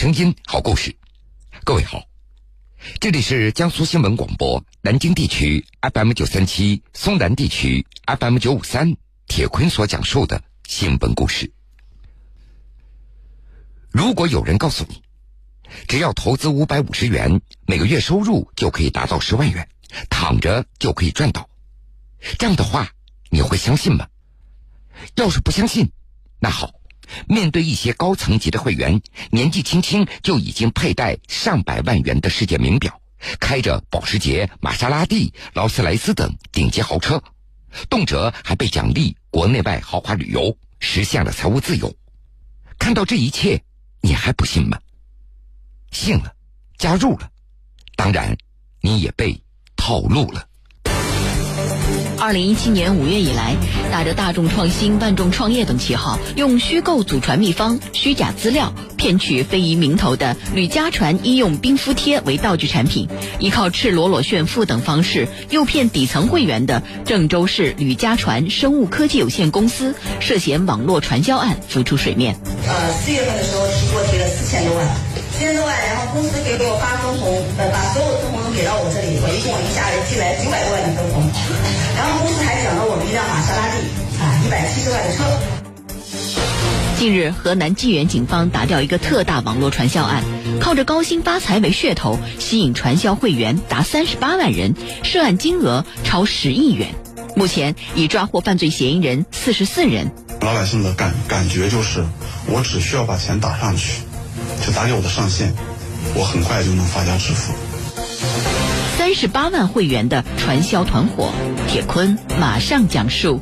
声音，好故事。各位好，这里是江苏新闻广播南京地区 FM 九三七、松南地区 FM 九五三。铁坤所讲述的新闻故事。如果有人告诉你，只要投资五百五十元，每个月收入就可以达到十万元，躺着就可以赚到，这样的话，你会相信吗？要是不相信，那好。面对一些高层级的会员，年纪轻轻就已经佩戴上百万元的世界名表，开着保时捷、玛莎拉蒂、劳斯莱斯等顶级豪车，动辄还被奖励国内外豪华旅游，实现了财务自由。看到这一切，你还不信吗？信了，加入了，当然，你也被套路了。二零一七年五月以来，打着大众创新、万众创业等旗号，用虚构祖传秘方、虚假资料骗取非遗名头的吕家传医用冰敷贴为道具产品，依靠赤裸裸炫富等方式诱骗底层会员的郑州市吕家传生物科技有限公司涉嫌网络传销案浮出水面。呃，四月份的时候提给我提了四千多万，千多万，然后公司给我发分红，呃，把所有分红都给到我这里，我一共一下来寄来九百多万的分红。然后公司还奖了我们一辆玛莎拉蒂啊，一百七十万的车。近日，河南济源警方打掉一个特大网络传销案，靠着高薪发财为噱头，吸引传销会员达三十八万人，涉案金额超十亿元。目前已抓获犯罪嫌疑人四十四人。老百姓的感感觉就是，我只需要把钱打上去，就打给我的上线，我很快就能发家致富。三十八万会员的传销团伙，铁坤马上讲述。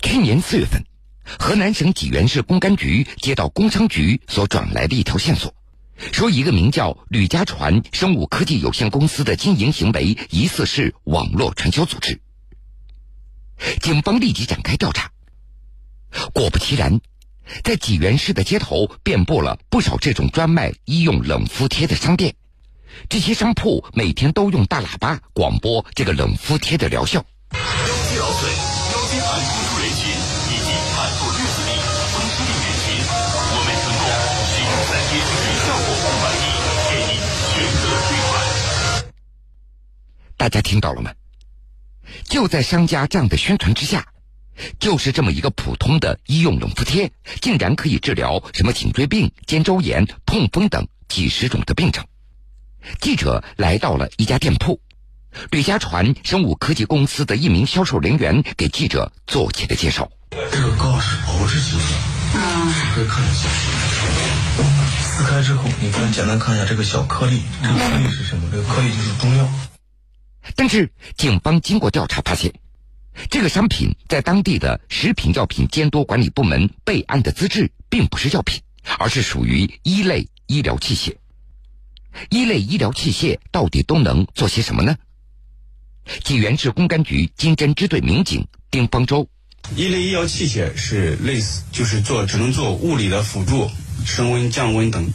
去年四月份，河南省济源市公安局接到工商局所转来的一条线索，说一个名叫吕家传生物科技有限公司的经营行为疑似是网络传销组织。警方立即展开调查，果不其然。在济源市的街头遍布了不少这种专卖医用冷敷贴的商店，这些商铺每天都用大喇叭广播这个冷敷贴的疗效。腰肌劳损、腰间盘突出人群以及产后日子里风湿病人群，我们承诺使用三天效果不满意，给您全额退款。大家听到了吗？就在商家这样的宣传之下。就是这么一个普通的医用冷敷贴，竟然可以治疗什么颈椎病、肩周炎、痛风等几十种的病症。记者来到了一家店铺，吕家传生物科技公司的一名销售人员给记者做起了介绍。这个膏是保质期的，啊，可以看一下。撕开之后，你可以简单看一下这个小颗粒，这个颗粒是什么？这个颗粒就是中药。但是警方经过调查发现。这个商品在当地的食品药品监督管理部门备案的资质并不是药品，而是属于一类医疗器械。一类医疗器械到底都能做些什么呢？济源市公安局经侦支队民警丁方舟：一类医疗器械是类似，就是做只能做物理的辅助，升温、降温等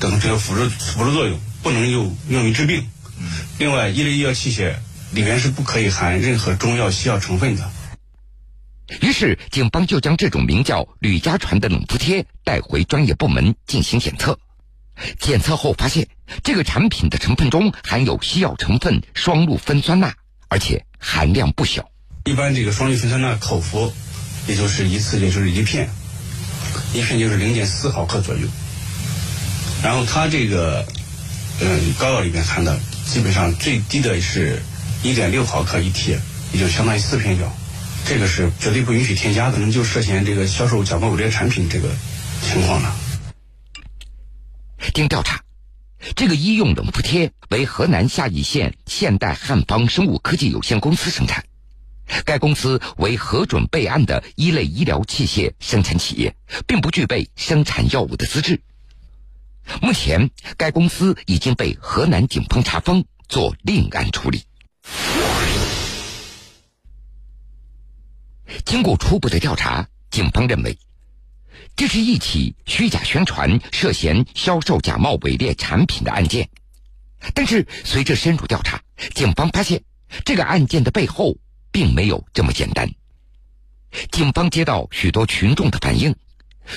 等这个辅助辅助作用，不能用用于治病。另外，一类医疗器械。里面是不可以含任何中药、西药成分的。于是，警方就将这种名叫“吕家传”的冷敷贴带回专业部门进行检测。检测后发现，这个产品的成分中含有西药成分双氯芬酸钠，而且含量不小。一般这个双氯芬酸钠口服，也就是一次也就是一片，一片就是零点四毫克左右。然后它这个，嗯，膏药里面含的基本上最低的是。一点六毫克一贴，也就相当于四片药，这个是绝对不允许添加，可能就涉嫌这个销售假冒伪劣产品这个情况了。经调查，这个医用冷敷贴为河南夏邑县现代汉方生物科技有限公司生产，该公司为核准备案的一类医疗器械生产企业，并不具备生产药物的资质。目前，该公司已经被河南警方查封，做另案处理。经过初步的调查，警方认为，这是一起虚假宣传、涉嫌销售假冒伪劣产品的案件。但是，随着深入调查，警方发现这个案件的背后并没有这么简单。警方接到许多群众的反映，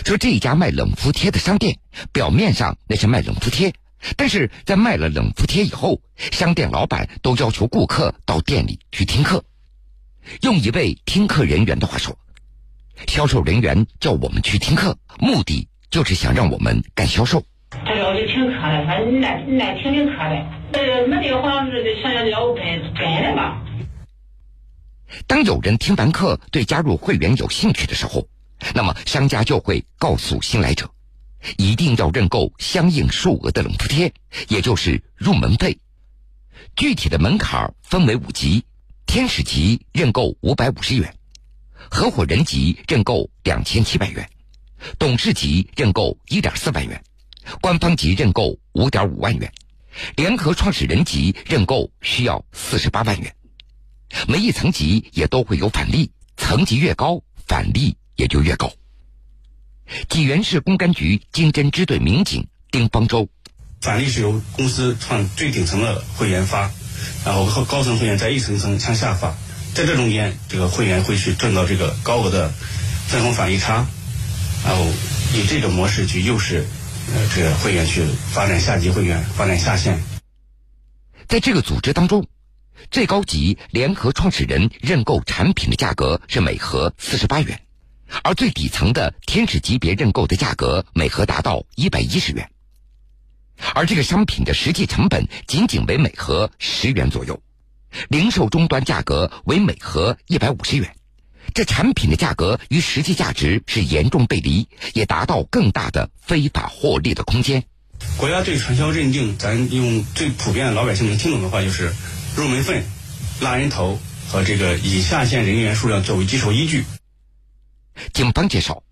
说这一家卖冷敷贴的商店表面上那是卖冷敷贴，但是在卖了冷敷贴以后，商店老板都要求顾客到店里去听课。用一位听课人员的话说：“销售人员叫我们去听课，目的就是想让我们干销售。”他说我就听课了，反正你来你来听听课呗。呃，没这个好像是想要要跟跟的吧。当有人听完课对加入会员有兴趣的时候，那么商家就会告诉新来者，一定要认购相应数额的冷敷贴，也就是入门费。具体的门槛分为五级：天使级认购五百五十元，合伙人级认购两千七百元，董事级认购一点四万元，官方级认购五点五万元，联合创始人级认购需要四十八万元。每一层级也都会有返利，层级越高，返利也就越高。济源市公安局经侦支队民警丁方舟，返利是由公司创最顶层的会员发，然后高层会员再一层一层向下发，在这中间，这个会员会去赚到这个高额的分红返利差，然后以这种模式去诱使呃这个会员去发展下级会员，发展下线。在这个组织当中。最高级联合创始人认购产品的价格是每盒四十八元，而最底层的天使级别认购的价格每盒达到一百一十元，而这个商品的实际成本仅仅为每盒十元左右，零售终端价格为每盒一百五十元，这产品的价格与实际价值是严重背离，也达到更大的非法获利的空间。国家对传销认定，咱用最普遍的老百姓能听懂的话就是。入门费、拉人头和这个以下线人员数量作为基础依据。警方介绍，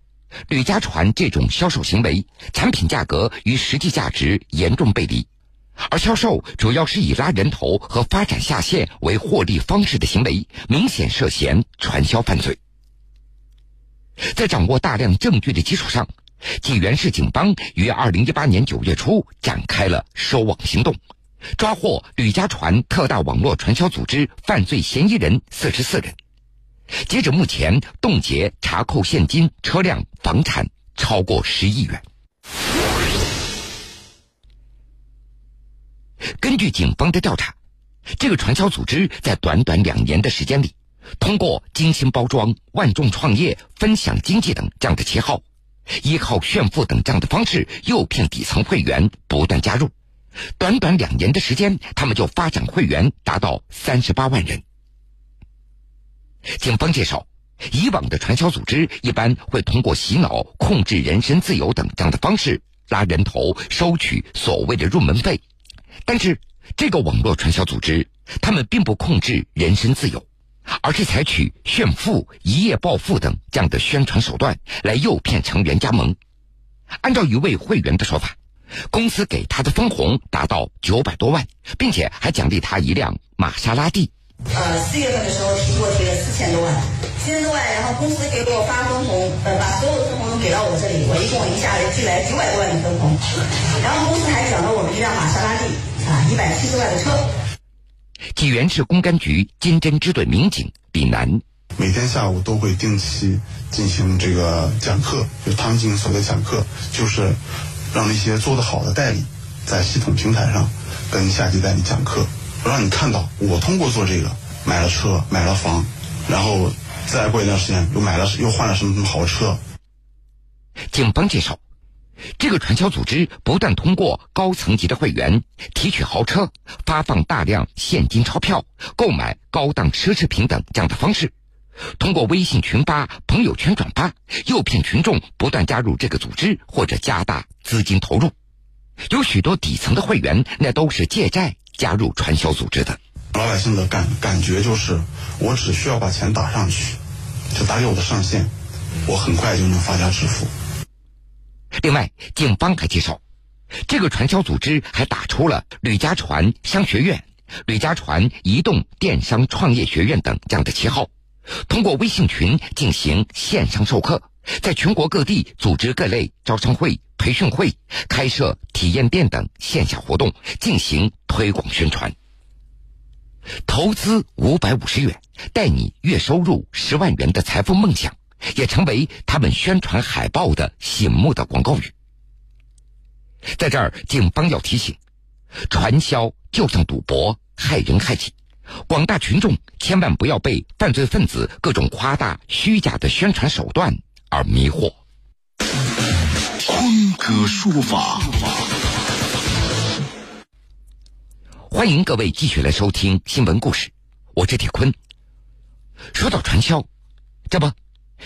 吕家传这种销售行为，产品价格与实际价值严重背离，而销售主要是以拉人头和发展下线为获利方式的行为，明显涉嫌传销犯罪。在掌握大量证据的基础上，济源市警方于二零一八年九月初展开了收网行动。抓获吕家传特大网络传销组织犯罪嫌疑人四十四人，截止目前，冻结查扣现金、车辆、房产超过十亿元。根据警方的调查，这个传销组织在短短两年的时间里，通过精心包装、万众创业、分享经济等这样的旗号，依靠炫富等这样的方式，诱骗底层会员不断加入。短短两年的时间，他们就发展会员达到三十八万人。警方介绍，以往的传销组织一般会通过洗脑、控制人身自由等这样的方式拉人头，收取所谓的入门费。但是，这个网络传销组织，他们并不控制人身自由，而是采取炫富、一夜暴富等这样的宣传手段来诱骗成员加盟。按照一位会员的说法。公司给他的分红达到九百多万，并且还奖励他一辆玛莎拉蒂。呃，四月份的时候提给我提了四千多万，四千多万，然后公司给我发分红，呃，把所有的分红都给到我这里，我一共一下子进来九百多万的分红，然后公司还奖了我们一辆玛莎拉蒂啊，一百七十万的车。济源市公安局金针支队民警李楠，每天下午都会定期进行这个讲课，就他们进行所谓的讲课，就是。让那些做得好的代理在系统平台上跟下级代理讲课，让你看到我通过做这个买了车买了房，然后再过一段时间又买了又换了什么什么豪车。警方介绍，这个传销组织不断通过高层级的会员提取豪车、发放大量现金钞票、购买高档奢侈品等这样的方式。通过微信群发、朋友圈转发，诱骗群众不断加入这个组织或者加大资金投入。有许多底层的会员，那都是借债加入传销组织的。老百姓的感感觉就是，我只需要把钱打上去，就打给我的上线，我很快就能发家致富。另外，警方还介绍，这个传销组织还打出了吕家传商学院、吕家传移动电商创业学院等这样的旗号。通过微信群进行线上授课，在全国各地组织各类招商会、培训会，开设体验店等线下活动，进行推广宣传。投资五百五十元，带你月收入十万元的财富梦想，也成为他们宣传海报的醒目的广告语。在这儿，警方要提醒：传销就像赌博，害人害己。广大群众千万不要被犯罪分子各种夸大、虚假的宣传手段而迷惑。坤哥说法，欢迎各位继续来收听新闻故事，我是铁坤。说到传销，这不，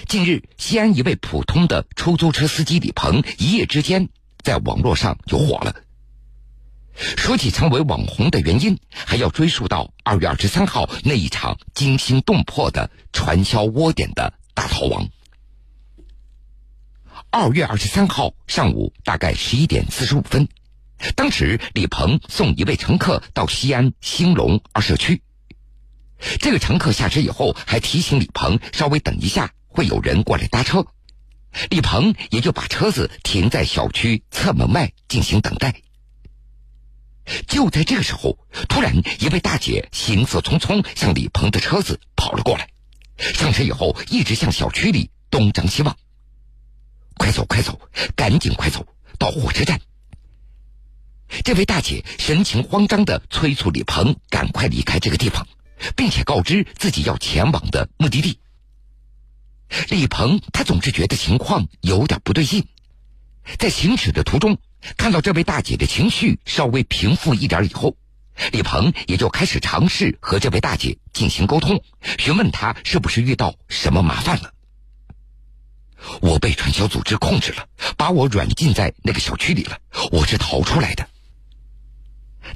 近日西安一位普通的出租车司机李鹏一夜之间在网络上就火了。说起成为网红的原因，还要追溯到二月二十三号那一场惊心动魄的传销窝点的大逃亡。二月二十三号上午大概十一点四十五分，当时李鹏送一位乘客到西安兴隆二社区。这个乘客下车以后，还提醒李鹏稍微等一下，会有人过来搭车。李鹏也就把车子停在小区侧门外进行等待。就在这个时候，突然一位大姐行色匆匆向李鹏的车子跑了过来，上车以后一直向小区里东张西望。快走，快走，赶紧快走到火车站！这位大姐神情慌张的催促李鹏赶快离开这个地方，并且告知自己要前往的目的地。李鹏他总是觉得情况有点不对劲，在行驶的途中。看到这位大姐的情绪稍微平复一点以后，李鹏也就开始尝试和这位大姐进行沟通，询问她是不是遇到什么麻烦了。我被传销组织控制了，把我软禁在那个小区里了，我是逃出来的。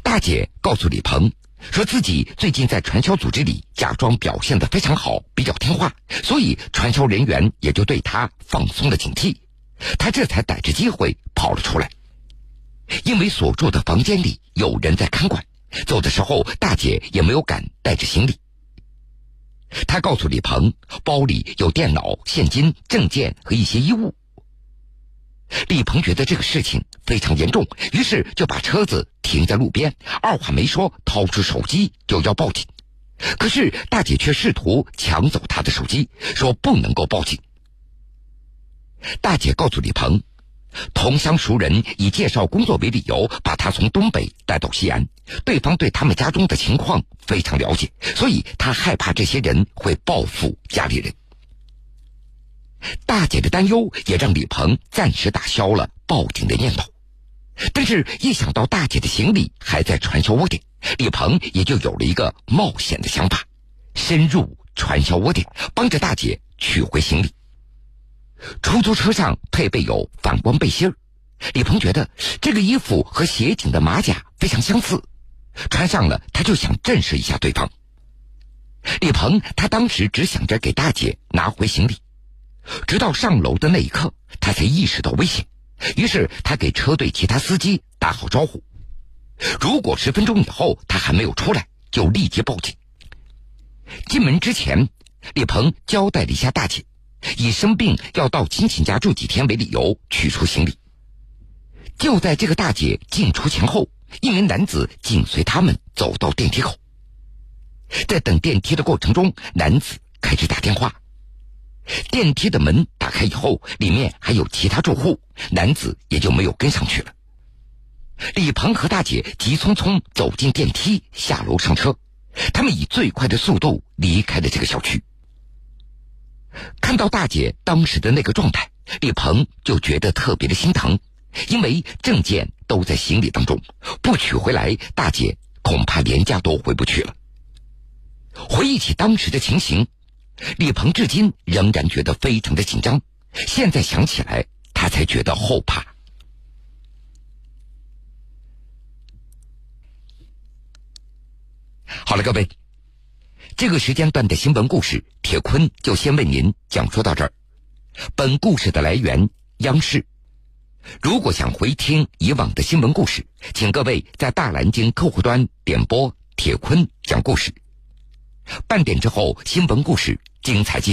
大姐告诉李鹏，说自己最近在传销组织里假装表现的非常好，比较听话，所以传销人员也就对他放松了警惕，他这才逮着机会跑了出来。因为所住的房间里有人在看管，走的时候大姐也没有敢带着行李。他告诉李鹏，包里有电脑、现金、证件和一些衣物。李鹏觉得这个事情非常严重，于是就把车子停在路边，二话没说，掏出手机就要报警。可是大姐却试图抢走他的手机，说不能够报警。大姐告诉李鹏。同乡熟人以介绍工作为理由，把他从东北带到西安。对方对他们家中的情况非常了解，所以他害怕这些人会报复家里人。大姐的担忧也让李鹏暂时打消了报警的念头。但是，一想到大姐的行李还在传销窝点，李鹏也就有了一个冒险的想法：深入传销窝点，帮着大姐取回行李。出租车上配备有反光背心，李鹏觉得这个衣服和协警的马甲非常相似，穿上了他就想震慑一下对方。李鹏他当时只想着给大姐拿回行李，直到上楼的那一刻，他才意识到危险，于是他给车队其他司机打好招呼，如果十分钟以后他还没有出来，就立即报警。进门之前，李鹏交代了一下大姐。以生病要到亲戚家住几天为理由取出行李。就在这个大姐进出前后，一名男子紧随他们走到电梯口。在等电梯的过程中，男子开始打电话。电梯的门打开以后，里面还有其他住户，男子也就没有跟上去了。李鹏和大姐急匆匆走进电梯，下楼上车，他们以最快的速度离开了这个小区。看到大姐当时的那个状态，李鹏就觉得特别的心疼，因为证件都在行李当中，不取回来，大姐恐怕连家都回不去了。回忆起当时的情形，李鹏至今仍然觉得非常的紧张，现在想起来，他才觉得后怕。好了，各位。这个时间段的新闻故事，铁坤就先为您讲述到这儿。本故事的来源央视。如果想回听以往的新闻故事，请各位在大蓝鲸客户端点播铁坤讲故事。半点之后，新闻故事精彩继续。